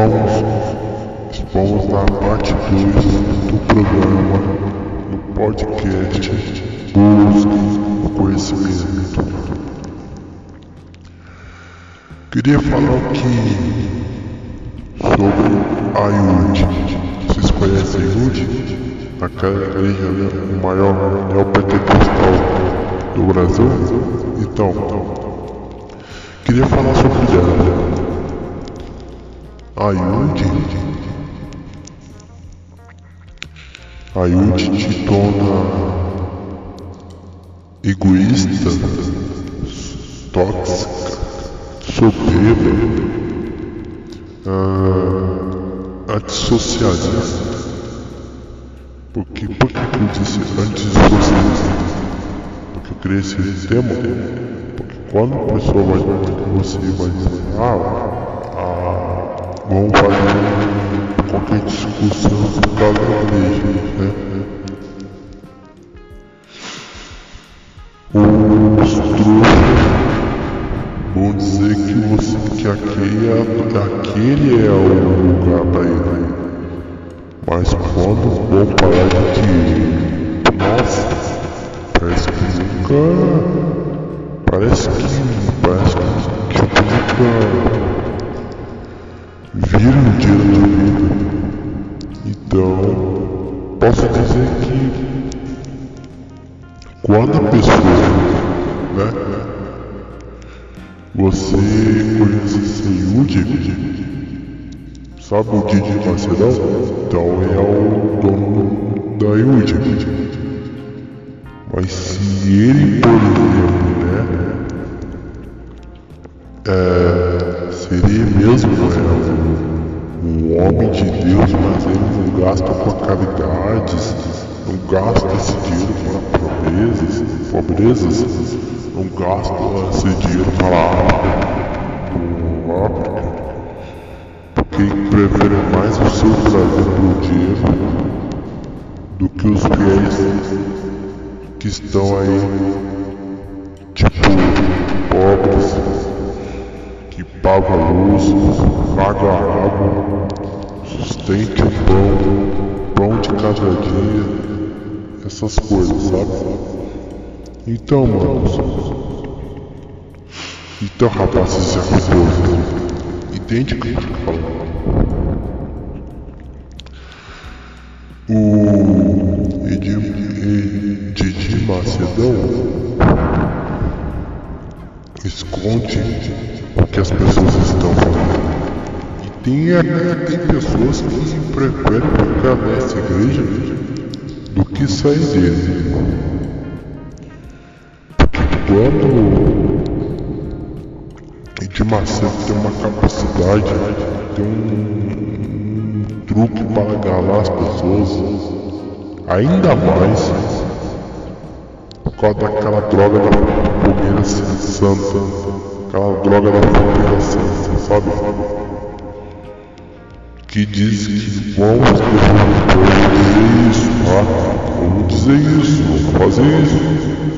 Vamos, vamos na parte 2 do programa, no podcast Busque Conhecimento. Queria falar aqui sobre a IUD. Vocês conhecem a IUD? Aquela igreja, né? o maior neopentecostal do Brasil? Então, queria falar sobre ela. A IUD A IUD te torna egoísta, tóxica, soberba, ah, antissocialista. Por que eu disse antissocialista? Porque eu criei esse tema. Porque quando a pessoa vai você vai dizer, ah, ah vamos fazer qualquer discussão por causa da igreja, né? Os trouxas vão dizer que, você, que aquele, é, aquele é o lugar para ir. Mas quando vão parar de que, nossa, parece que nunca, parece que, parece que, tipo, nunca viram o vida. Então, posso dizer que quando a pessoa, né, você conhece Seyud, sabe o Didi Macedão? Então é o dono da Iud. Pobrezas, não gasta esse dinheiro para a África, porque prefere mais o seu prazer do dinheiro do que os fiéis que estão aí, tipo, pobres, que pagam luz, pagam água, sustente o pão, pão de cada dia, essas coisas, sabe? Então, mano. Então, rapazes e raposas, entende o que eu falando? O Didi Macedão esconde o que as pessoas estão falando. E tem, é, tem pessoas que preferem ficar nessa igreja do que sair dele. Quando de Macedo tem uma capacidade, tem um, um truque para enganar as pessoas, ainda mais por causa daquela droga da fogueira santa, aquela droga da fogueira santa, sabe? Que diz que vamos dizer isso, tá? Vamos dizer isso, vamos fazer isso.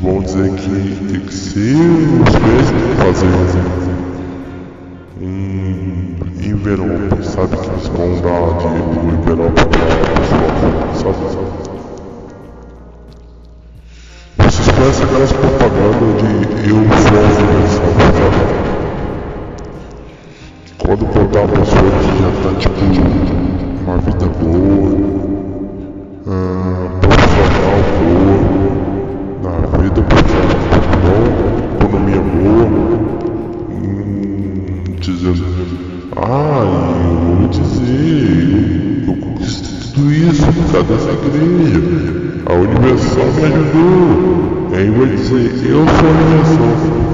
Vão dizer que tem que ser os que fazer um envelope, sabe? Que eles vão dar de um envelope pra pessoa, sabe? Vocês conhecem aquelas propagandas de eu sou universal, sabe? Quando contar uma pessoa que já tá tipo uma vida boa, uh, vida muito bom, economia boa, hum, dizendo, ah, eu vou dizer, eu conquistei tudo isso por causa dessa igreja, a Universal me ajudou, aí vai dizer, eu sou a Universal.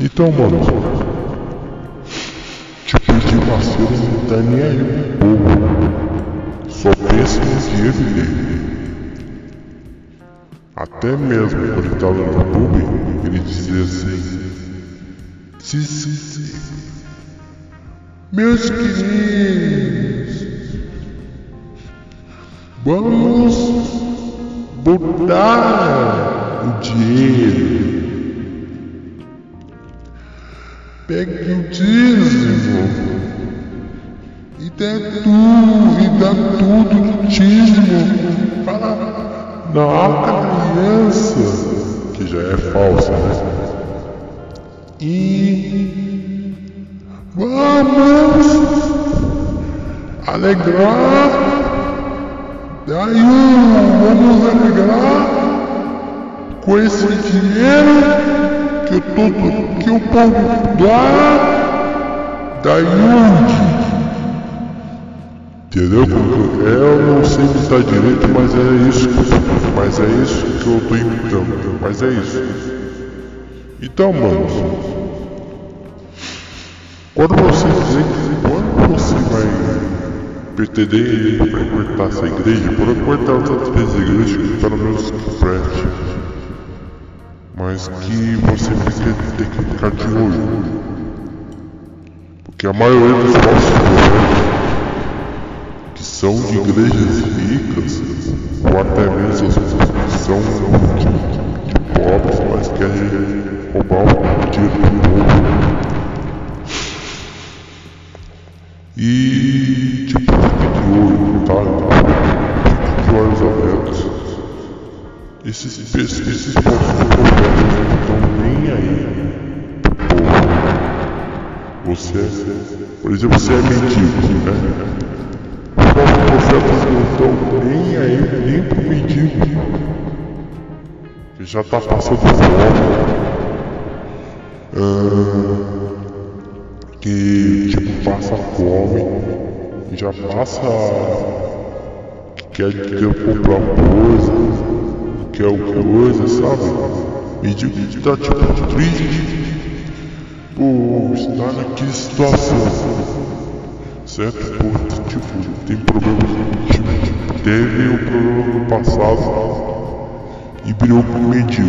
Então, mano, nasceram não tá nem aí povo. Só pensam no dinheiro dele. Até mesmo quando ele estava no público, ele dizia assim: Sim, sim, sim. Meus queridos, vamos botar o dinheiro. Pegue o dízimo e dê tudo, e dá tudo no dízimo para na criança, que já é falsa, né? E vamos alegrar, daí vamos alegrar com esse dinheiro que todo que o povo dá da Yudi. Entendeu? Eu não sei imitar direito, mas é isso, mas é isso que eu tô imitando, mas é isso. Então, manos, quando você quando você vai pretender frequentar essa igreja, por cortar outras igrejas pelo menos que mas que você tem que ficar de olho, porque a maioria dos nossos governos que são de igrejas ricas, ou até mesmo que são de, de pobres, mas querem roubar o dinheiro do povo. E tipo, fique de olho, tá? Fique de olhos abertos. Esses, esses, esses povos não estão nem aí. Povo. Você, por exemplo, você é mendigo, né? Os profetas não estão nem aí, nem pro mendigo. Que já tá passando fome. Ah, que tipo passa fome, já passa que quer, quer comprar coisa, quer coisa, sabe? E digo que tá tipo triste, por estar naquela situação, certo? Tipo, tem problemas, tipo, teve o problema no passado e virou com mendigo,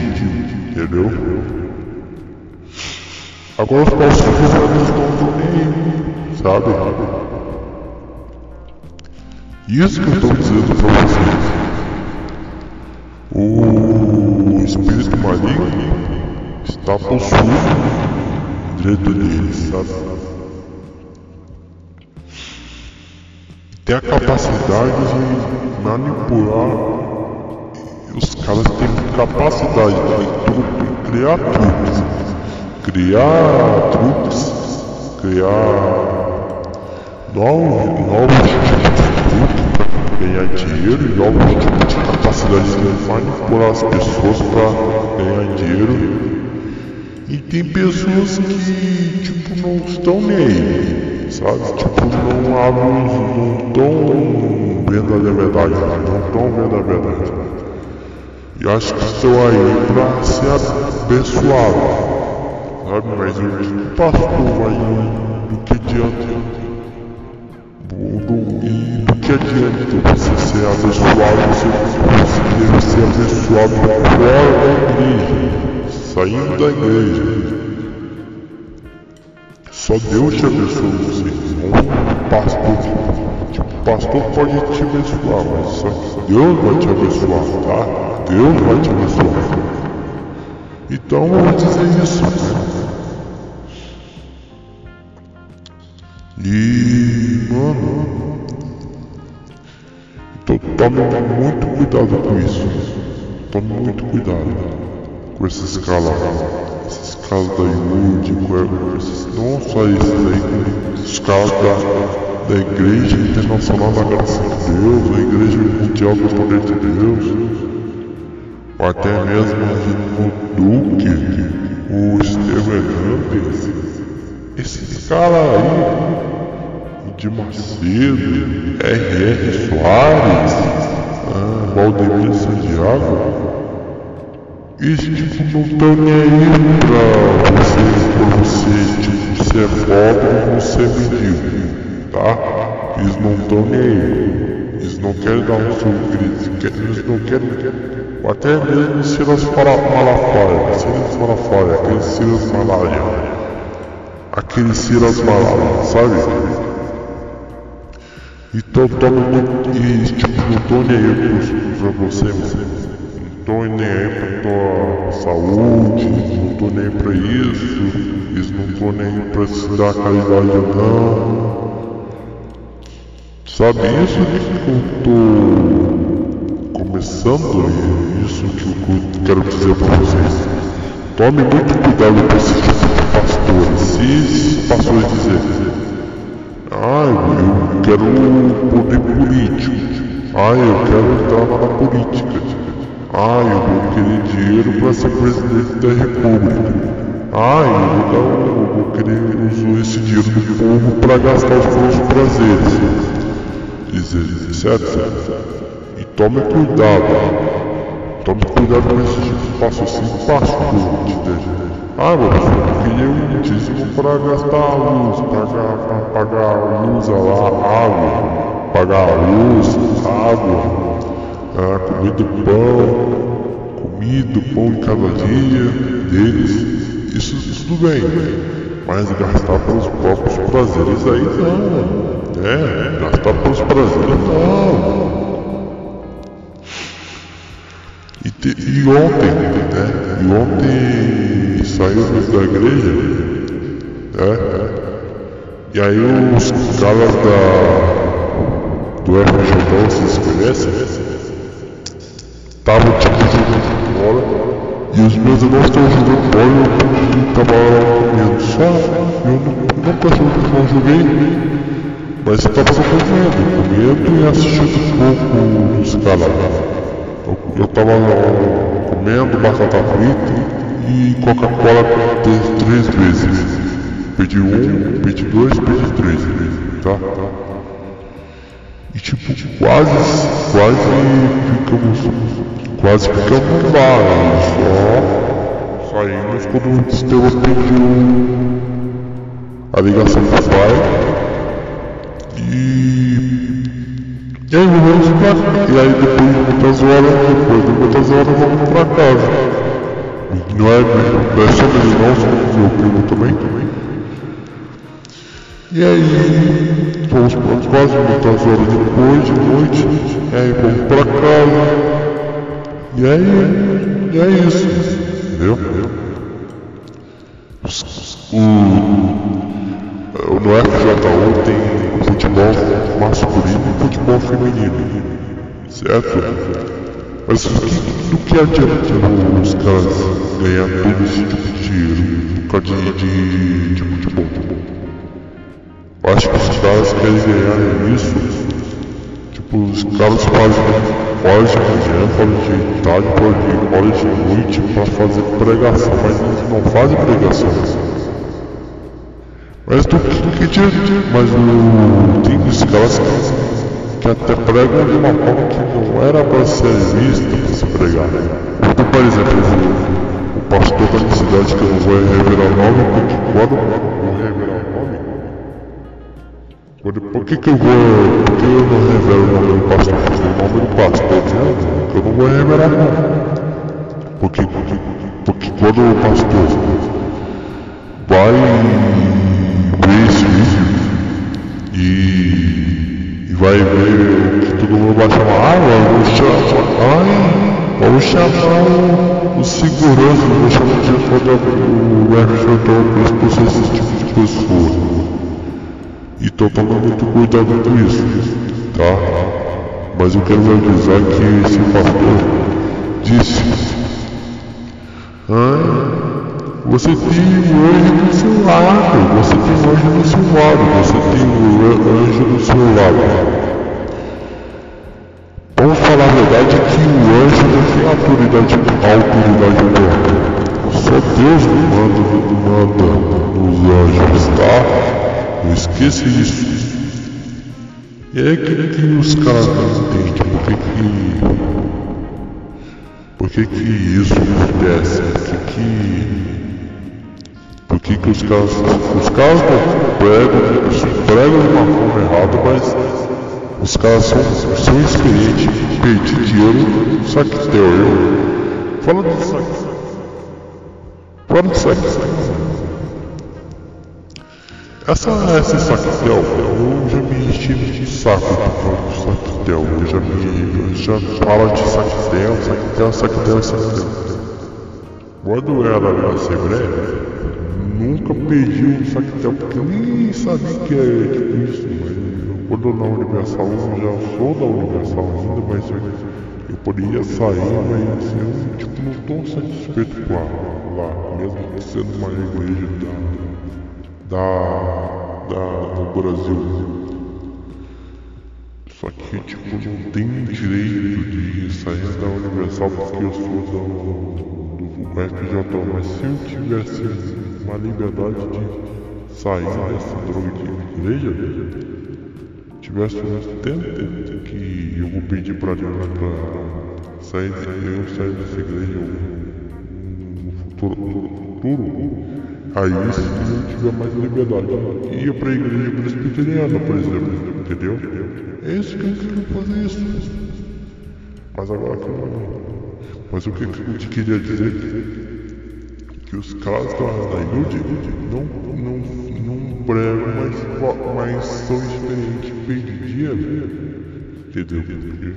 entendeu? Agora os nossos governos estão nem sabe? Isso que eu estou dizendo para vocês. O espírito maligno está possuindo dentro deles, sabe? Tem a capacidade de manipular. Os caras têm capacidade de criar tudo criar truques, criar novos, novos tipos de truques para ganhar dinheiro e novos tipos de capacidade de manipular as pessoas para ganhar dinheiro. E tem pessoas que tipo não estão nem aí, sabe? Tipo, não abrem, não estão vendo a verdade, não estão vendo a verdade. E acho que estão aí para ser abençoados sabe? Mas o pastor vai do que adianta? Do, do, e do que adianta você ser abençoado, você conseguir ser abençoado fora da igreja, saindo da igreja. Só Deus te abençoa você, não o pastor. Pastor pode te abençoar, mas só Deus vai te abençoar, tá? Deus vai te abençoar. Então vamos dizer isso. Então tome muito cuidado com isso. Tome muito cuidado com esses caras, esses caras da Yud, com não só esses aí, esses caras da, da Igreja Internacional da Graça de Deus, a Igreja Mundial do Poder de Deus, ou até mesmo o Duque, o Estevam Hernandes, esses caras aí de Macedo, R.R. Soares, ah, Valdemir Santiago. Eles tipo não estão nem aí pra você, pra você, tipo, se é pobre ou se é mendigo. tá? Eles não estão nem aí. Eles não querem dar um sorriso, eles não querem. Até mesmo Silas Malafaia, Silas Malafaia, aquele Silas Malaria. Aquele Silas Malaria, sabe? Então tome. E tipo, não nem aí pra você, não tô nem aí pra tua saúde, não tô nem pra isso, isso não tô nem pra se dar caridade não. Sabe isso que eu tô começando isso que eu quero dizer pra vocês. Tome muito cuidado com esse tipo de pastores. Se esse pastor dizer ah, eu quero poder político. Ah, eu quero entrar na política. Ah, eu vou querer dinheiro para ser presidente da república. Ah, eu vou, dar, eu vou querer usar esse dinheiro do povo para gastar os meus prazeres. Dizer, certo? E tome cuidado. Tome cuidado com esse tipo de passo assim, passo deixo. Ah, eu queria um dízimo para gastar a luz, para pagar a luz lá, água, pagar a luz, água, ah, comida, pão, comida, pão em cada dia deles. Isso, tudo bem, mas gastar pelos próprios prazeres aí não. É, gastar pelos prazeres não. E, te, e ontem, né? E ontem saímos da igreja, né? E aí os caras da do FJ, vocês conhecem? Estavam tipo jogando bola e os meus irmãos estavam jogando bola e eu tava comendo. Só eu nunca não joguei, mas eu tava acompanhando, comendo e assistindo um pouco dos caras. Eu tava comendo batata frita e Coca-Cola três vezes. Pedi um, pedi dois, pedi três, tá? E tipo, quase, quase ficamos, quase ficamos lá, só saímos quando o Estevão pediu a ligação do pai e e aí vamos pra E aí depois de muitas horas, depois de muitas horas vamos pra casa. Não é, não é só meus irmãos, como meu primo também. E aí fomos pra quase muitas horas depois, de noite. E aí vamos pra casa. E aí, e é isso. Entendeu? O, no FJU tem futebol masculino e futebol feminino, certo? Mas do que, do que adianta os caras ganhar todo esse tipo de dinheiro por causa de, de, de futebol? Acho que os caras querem ganhar isso. Tipo, os caras fazem horas de manhã, horas de tarde, horas de noite para fazer pregação, mas eles não fazem pregação. Mas do que, que dia, mas o, tem os caras que até pregam de uma forma que não era para ser vista para se pregar. Então, por exemplo, o, o pastor da cidade, que eu não vou revelar o nome, porque quando eu revelar o nome, quando, por que, que eu vou. Por que eu não revelo o nome do pastor? Porque o nome do pastor dizendo que eu não vou revelar o nome. Porque, porque, porque quando o pastor vai ver esse vídeo e, e vai ver que todo mundo vai chamar, ah, vamos chamar, ai, vamos chamar o, o segurança, vamos chamar de foda o RJ para expulsar esse tipo de pessoa. Então toma muito cuidado com isso, tá? Mas eu quero avisar que esse pastor disse, ai, você tem o anjo do seu lado, você tem o anjo do seu lado, você tem o anjo do seu lado. Vamos falar a verdade que o anjo não tem autoridade, autoridade própria. Só Deus manda, manda nos anjos, tá? Não esqueça isso. E é que, que os caras não entendem por que que, por que, que isso acontece, por que, que que que os caras. Os caras pregam, se pregam de uma forma errada, mas os caras são, são experientes, perdi dinheiro, saquetel, eu. Fala de saquetel. Fala de saquetel. Essa, esse saquetel, eu já me enchi de saco de saquetel, eu já me. já fala de saquetel, saquetel, saquetel, saquetel. Quando era na Assembleia, nunca pedi um saquetel, porque eu nem sabia que é tipo isso, mas quando na Universal, eu já sou da Universal ainda, mas eu, eu poderia sair, mas eu tipo, não estou satisfeito com a, lá, mesmo sendo uma igreja da, da, da, do Brasil. Só que tipo, não tenho direito de sair da Universal porque eu sou do, do FJ, mas se eu tivesse uma liberdade de sair dessa droga de igreja, tivesse um tempo que eu vou pedir pra Deus pra sair, eu sair dessa igreja no futuro, futuro aí se eu tiver mais liberdade, ia pra igreja presbiteriana, por exemplo, entendeu? É isso que eu quero fazer isso. Mas agora que não. Mas o que eu te queria dizer que os caras da, da Yudi não, não, não pregam, mas, mas são experientes perder dinheiro. Entendeu? Porque,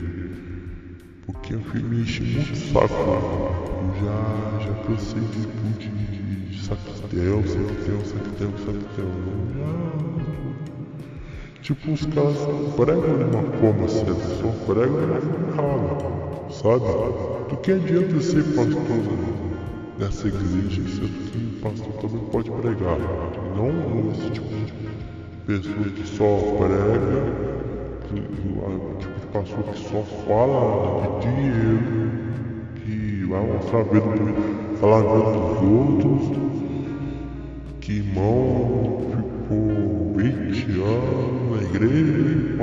porque eu me enchi muito saco. Eu já, já cansei de, de, de saquetel, saquetel, saquetel, saquetel. Já. Tipo, os caras pregam de uma forma certa, só pregam uma forma errada, sabe? Do que adianta ser pastor dessa igreja, sendo que pastor também pode pregar. Não esse tipo de pessoa que só prega, tipo de pastor que só fala de dinheiro, que vai mostrar a vida, falar a vida dos outros, irmão ficou 20 anos na igreja,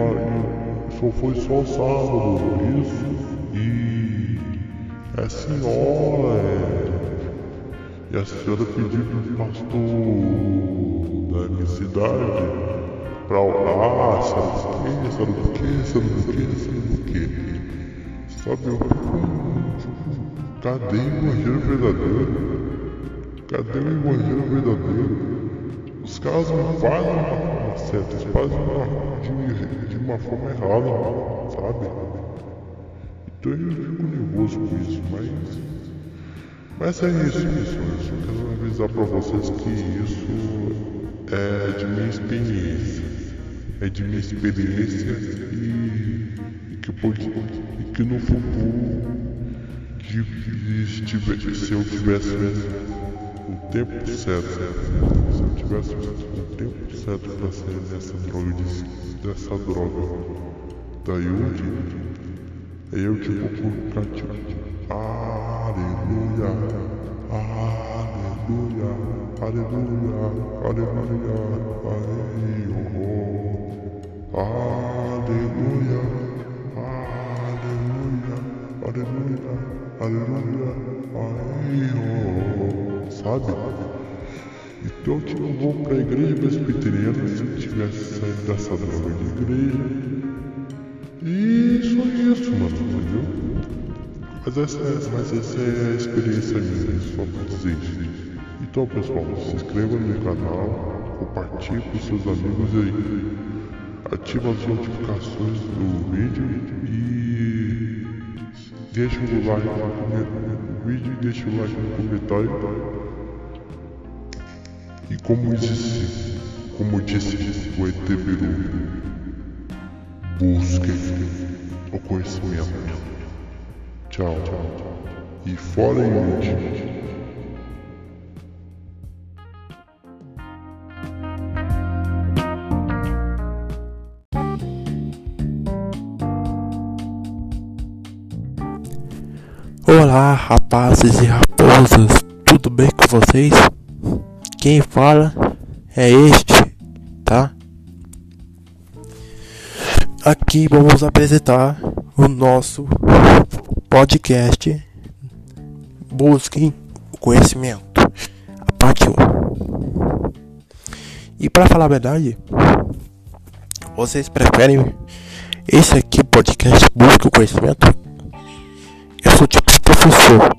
só foi só sábado, isso, e é senhora, é e a senhora pediu para o pastor da minha cidade para orar, sabe o que, sabe o que, sabe o que, sabe o que. Sabe, eu cadê o evangelho verdadeiro? Cadê o evangelho verdadeiro? Caras fazem uma forma certa, eles fazem de, de uma forma errada, sabe? Então eu fico nervoso com isso, mas mas é isso, isso. Eu quero avisar para vocês que isso é de minha experiência. É de minha experiência e, e que, pode, e que no futuro, de, de, se eu tivesse o tempo certo, tivesse o tempo certo para sair dessa droga, de, dessa droga da Yuji, eu tipo colocar tipo. Aleluia, aleluia, aleluia, aleluia, aleluia, aleluia, aleluia, aleluia, aleluia, sabe? Então eu não vou para a igreja presbiteriana se eu tivesse saído dessa droga de igreja. E só isso, mano, entendeu? Mas essa, é, mas essa é a experiência minha, só pra dizer. Então pessoal, se inscreva no meu canal, compartilhe com seus amigos aí, ative as notificações do vídeo e deixa o like no vídeo e deixa o like no comentário. E como disse, como disse o ET Biru, busquem o conhecimento. Tchau. E fora Yudi. Olá, rapazes e raposas, tudo bem com vocês? Quem fala é este, tá? Aqui vamos apresentar o nosso podcast Busquem o Conhecimento. A parte 1. E para falar a verdade, vocês preferem esse aqui podcast Busca o Conhecimento? Eu sou tipo professor,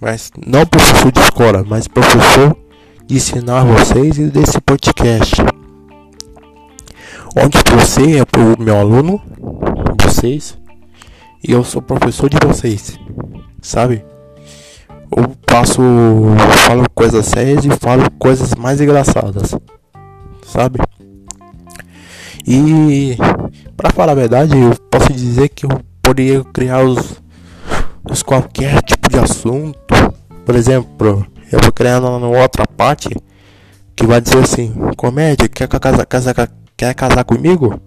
mas não professor de escola, mas professor ensinar vocês e desse podcast. Onde você é o meu aluno, vocês, e eu sou professor de vocês, sabe? Eu passo, falo coisas sérias e falo coisas mais engraçadas, sabe? E para falar a verdade, eu posso dizer que eu poderia criar os, os qualquer tipo de assunto. Por exemplo, eu vou criar uma outra parte que vai dizer assim: comédia, quer casar, casar, quer casar comigo?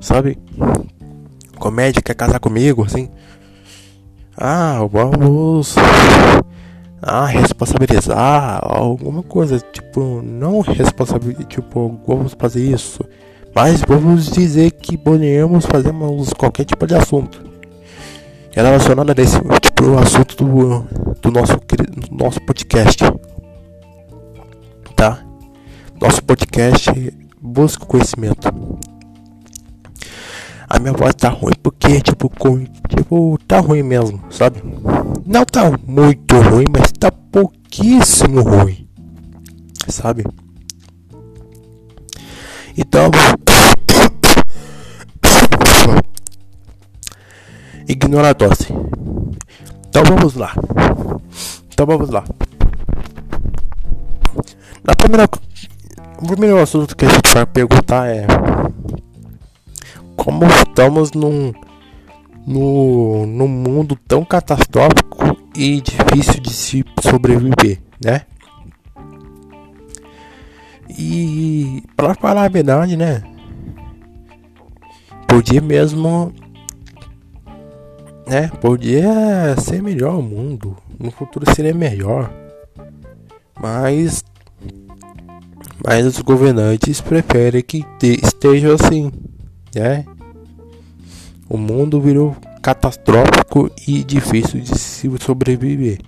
Sabe? Comédia, quer casar comigo? Assim. Ah, vamos. Ah, responsabilizar alguma coisa, tipo, não responsabilizar, tipo, vamos fazer isso, mas vamos dizer que podemos fazer qualquer tipo de assunto relacionado a esse tipo assunto do, do nosso do nosso podcast, tá? Nosso podcast busca conhecimento. A minha voz tá ruim porque, tipo, com, tipo, tá ruim mesmo, sabe? Não tá muito ruim, mas tá pouquíssimo ruim, sabe? Então, ignora a tosse. Então vamos lá. Então vamos lá. Na primeira, o primeiro assunto que a gente vai perguntar é como estamos num, no, num mundo tão catastrófico e difícil de se sobreviver, né? E para falar a verdade, né? Podia mesmo, né? Podia ser melhor o mundo, no futuro seria melhor, mas mas os governantes preferem que esteja assim, né? O mundo virou catastrófico e difícil de se sobreviver,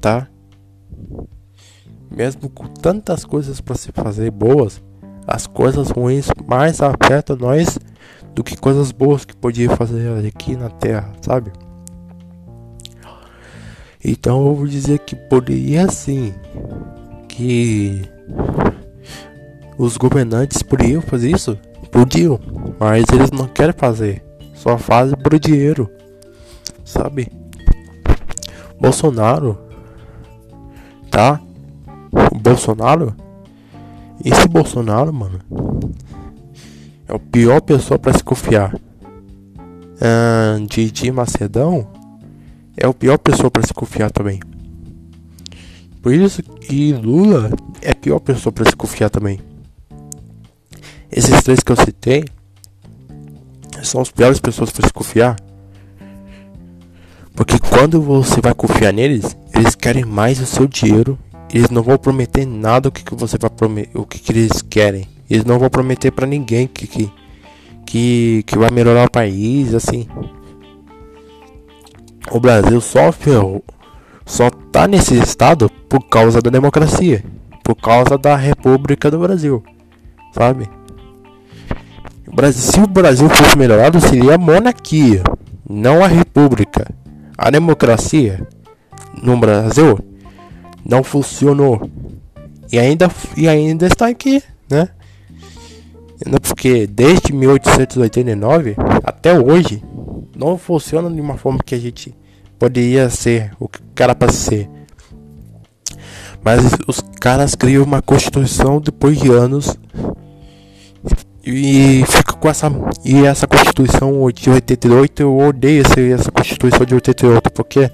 tá? Mesmo com tantas coisas para se fazer boas, as coisas ruins mais afetam nós do que coisas boas que podia fazer aqui na Terra, sabe? Então eu vou dizer que poderia sim que os governantes poderiam fazer isso, podiam, mas eles não querem fazer, só fazem por dinheiro, sabe? Bolsonaro, tá? Bolsonaro, esse Bolsonaro, mano, é o pior pessoa para se confiar. Ah, Didi Macedão é o pior pessoa para se confiar também. Por isso que Lula é a pior pessoa para se confiar também. Esses três que eu citei são as piores pessoas para se confiar. Porque quando você vai confiar neles, eles querem mais o seu dinheiro. Eles não vão prometer nada o que, que você vai prometer, o que, que eles querem. Eles não vão prometer para ninguém que, que que que vai melhorar o país, assim. O Brasil sofre, só tá nesse estado por causa da democracia, por causa da República do Brasil, sabe? se o Brasil fosse melhorado, seria a monarquia, não a república. A democracia no Brasil não funcionou e ainda, e ainda está aqui, né? Porque desde 1889 até hoje não funciona de uma forma que a gente poderia ser o que era para ser. Mas os caras criam uma constituição depois de anos e fica com essa e essa constituição de 88 eu odeio essa, constituição de 88 porque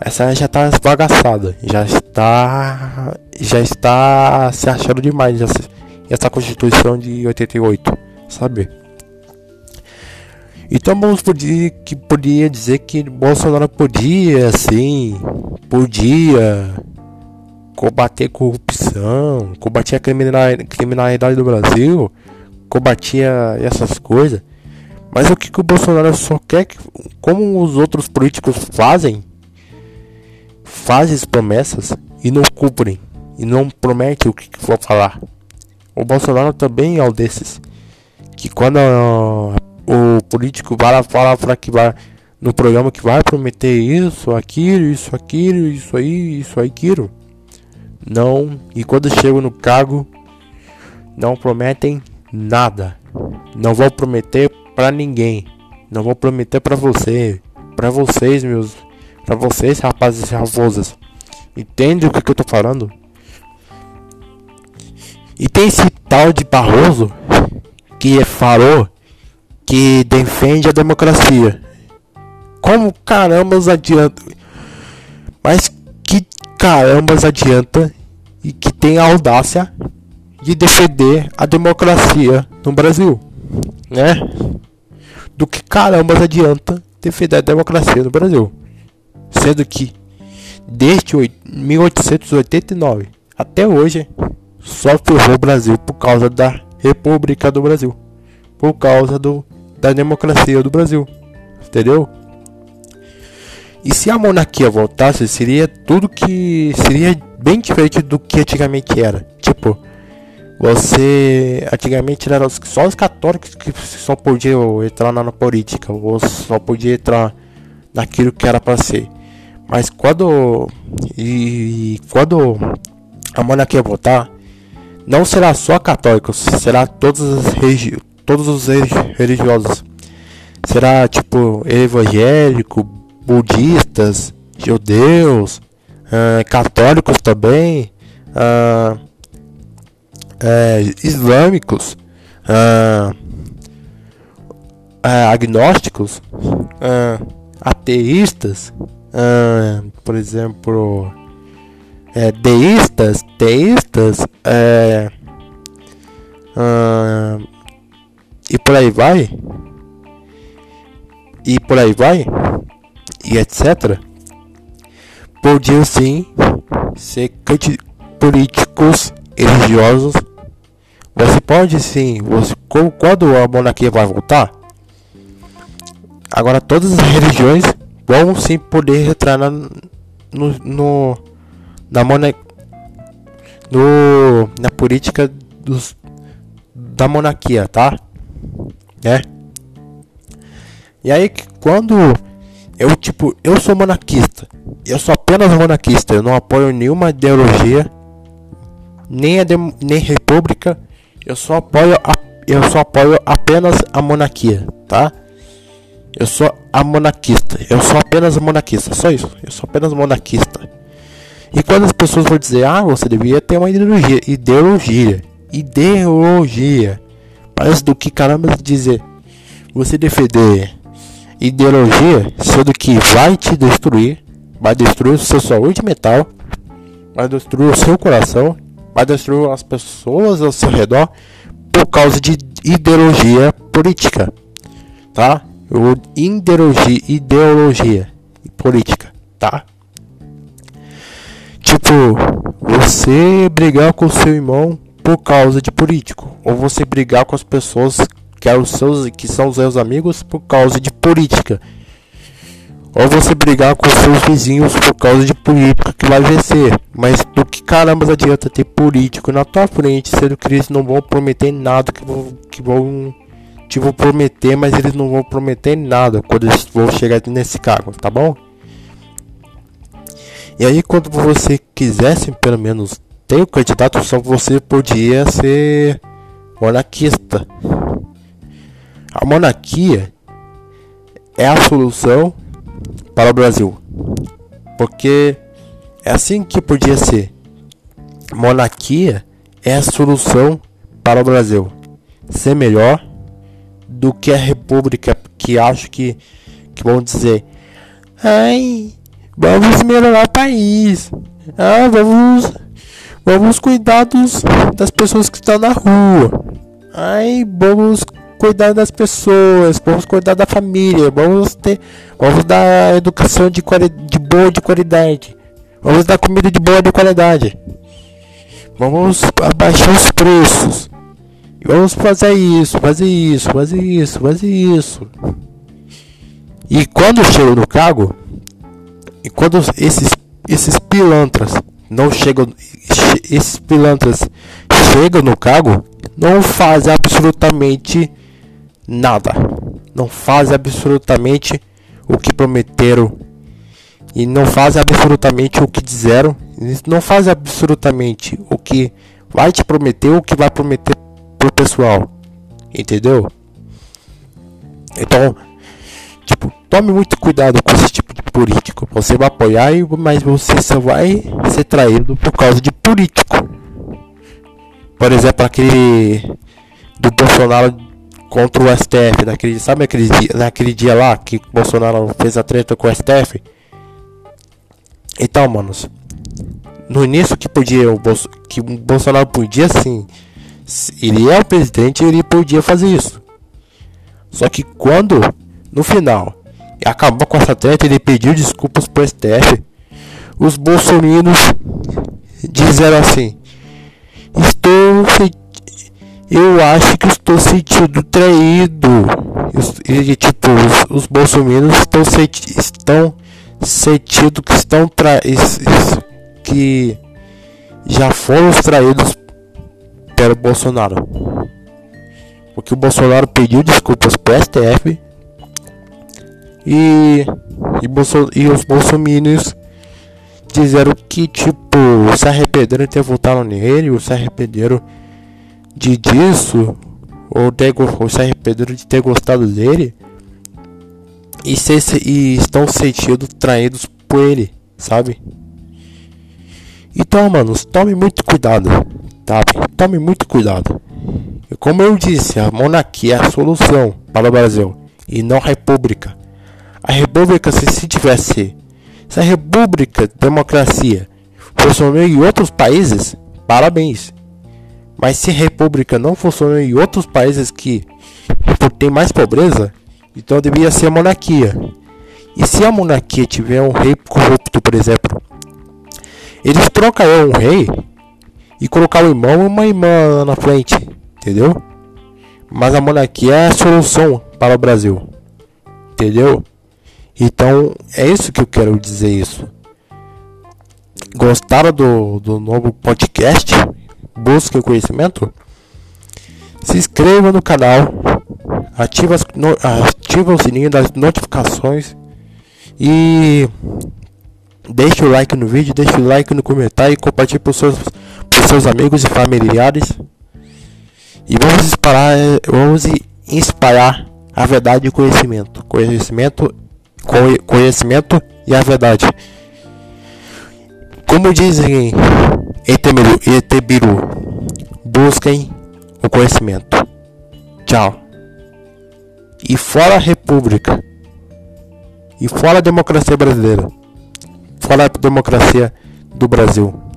essa já está esbagaçada já está já está se achando demais essa, essa constituição de 88 sabe então vamos poder que podia dizer que Bolsonaro podia sim podia combater corrupção combater a criminalidade do Brasil combatia essas coisas. Mas o que, que o Bolsonaro só quer que, como os outros políticos fazem, fazem promessas e não cumprem e não promete o que, que for falar. O Bolsonaro também é um desses. Que quando uh, o político vai lá falar para que vai no programa que vai prometer isso, aquilo, isso, aquilo, isso aí, isso aí, aquilo. Não, e quando chegam no cargo, não prometem nada. Não vou prometer para ninguém. Não vou prometer para você, para vocês, meus, para vocês, rapazes e raposas. Entende o que, que eu tô falando? E tem esse tal de Barroso que falou que defende a democracia. Como carambas adianta? Mas que carambas adianta e que tem a audácia de defender a democracia no Brasil, né? Do que carambas adianta defender a democracia no Brasil, sendo que desde 1889 até hoje só ferrou o Brasil por causa da República do Brasil, por causa do, da democracia do Brasil, entendeu? E se a monarquia voltasse, seria tudo que seria bem diferente do que antigamente era. Tipo, você antigamente era só os católicos que só podiam entrar na política, ou só podia entrar naquilo que era para ser. Mas quando e quando a monarquia voltar, não será só católicos, será todos os regi todos os religiosos. Será tipo evangélico, budistas, judeus, uh, católicos também, uh, uh, islâmicos, agnósticos, ateístas, por exemplo, é, deístas, teístas, é, e por aí vai, e por aí vai, e etc., podiam sim ser políticos religiosos. Você pode sim, você, quando a monarquia vai voltar, agora todas as religiões vão sim poder entrar na, no, no na mona, no, na política dos, da monarquia, tá? Né? E aí quando eu tipo, eu sou monarquista. Eu sou apenas monarquista. Eu não apoio nenhuma ideologia, nem a nem república. Eu só apoio a, eu só apoio apenas a monarquia, tá? Eu sou a monarquista. Eu sou apenas monarquista. Só isso. Eu sou apenas monarquista. E quando as pessoas vão dizer, ah, você devia ter uma ideologia, ideologia, ideologia, parece do que caramba dizer, você defender ideologia, sendo que vai te destruir, vai destruir o seu saúde mental, vai destruir o seu coração, vai destruir as pessoas ao seu redor por causa de ideologia política, tá? Ideologia, ideologia política, tá? Tipo, você brigar com seu irmão por causa de político, ou você brigar com as pessoas que, seus, que são os seus amigos por causa de política. Ou você brigar com seus vizinhos por causa de política que vai vencer. Mas do que caramba adianta ter político na tua frente, sendo que eles não vão prometer nada que vão, que vão te vão prometer, mas eles não vão prometer nada quando eles vão chegar nesse cargo, tá bom? E aí quando você quisesse pelo menos ter o candidato, só você podia ser monarquista. A monarquia é a solução para o Brasil. Porque é assim que podia ser. Monarquia é a solução para o Brasil. Ser melhor do que a república que acho que, que vão dizer ai vamos melhorar o país. Ah vamos vamos cuidar dos, das pessoas que estão na rua. Ai vamos cuidar das pessoas, vamos cuidar da família, vamos ter, vamos dar educação de, de boa de qualidade, vamos dar comida de boa de qualidade, vamos abaixar os preços, vamos fazer isso, fazer isso, fazer isso, fazer isso. E quando chego no cargo, e quando esses esses pilantras não chegam, esses pilantras chega no cargo não faz absolutamente nada. Não faz absolutamente o que prometeram e não faz absolutamente o que disseram, não faz absolutamente o que vai te prometer, o que vai prometer pro pessoal. Entendeu? Então, tipo, tome muito cuidado com esse tipo político. Você vai apoiar, mas você só vai ser traído por causa de político. Por exemplo, aquele do Bolsonaro contra o STF, naquele, sabe aquele dia, naquele dia lá que o Bolsonaro fez a treta com o STF? Então, manos, no início que podia o Bolso, que o Bolsonaro podia sim, ele é o presidente, ele podia fazer isso. Só que quando no final acabou com essa treta, ele pediu desculpas pro STF. Os bolsominions disseram assim: Estou eu acho que estou sentindo traído. E, tipo, os, os estão, estão sentido que estão tra que já foram traídos pelo Bolsonaro. Porque o Bolsonaro pediu desculpas pro STF e, e, Bolso, e os bolsominions disseram que tipo se arrependeram de ter votado nele, ou se arrependeram de disso, ou, ter, ou se arrependeram de ter gostado dele e, se, e estão sentindo traídos por ele, sabe? Então, manos, tome muito cuidado, tá? Tome muito cuidado. E como eu disse, a monarquia é a solução para o Brasil e não a república. A república, se, se tivesse, se a república, democracia, funcionou em outros países, parabéns. Mas se a república não funcionou em outros países que tem mais pobreza, então deveria ser a monarquia. E se a monarquia tiver um rei corrupto, por exemplo, eles trocariam um rei e colocar um irmão e uma irmã na frente, entendeu? Mas a monarquia é a solução para o Brasil, entendeu? Então é isso que eu quero dizer isso. Gostaram do, do novo podcast? Busque o conhecimento? Se inscreva no canal ativa, as, no, ativa o sininho das notificações e deixe o like no vídeo, deixe o like no comentário e compartilhe para os seus, seus amigos e familiares. E vamos espalhar, vamos espalhar a verdade e o conhecimento. Conhecimento, conhecimento e a verdade. Como dizem Etebiru, Etebiru busquem o conhecimento. Tchau e fora a República, e fora a democracia brasileira, fora a democracia do Brasil.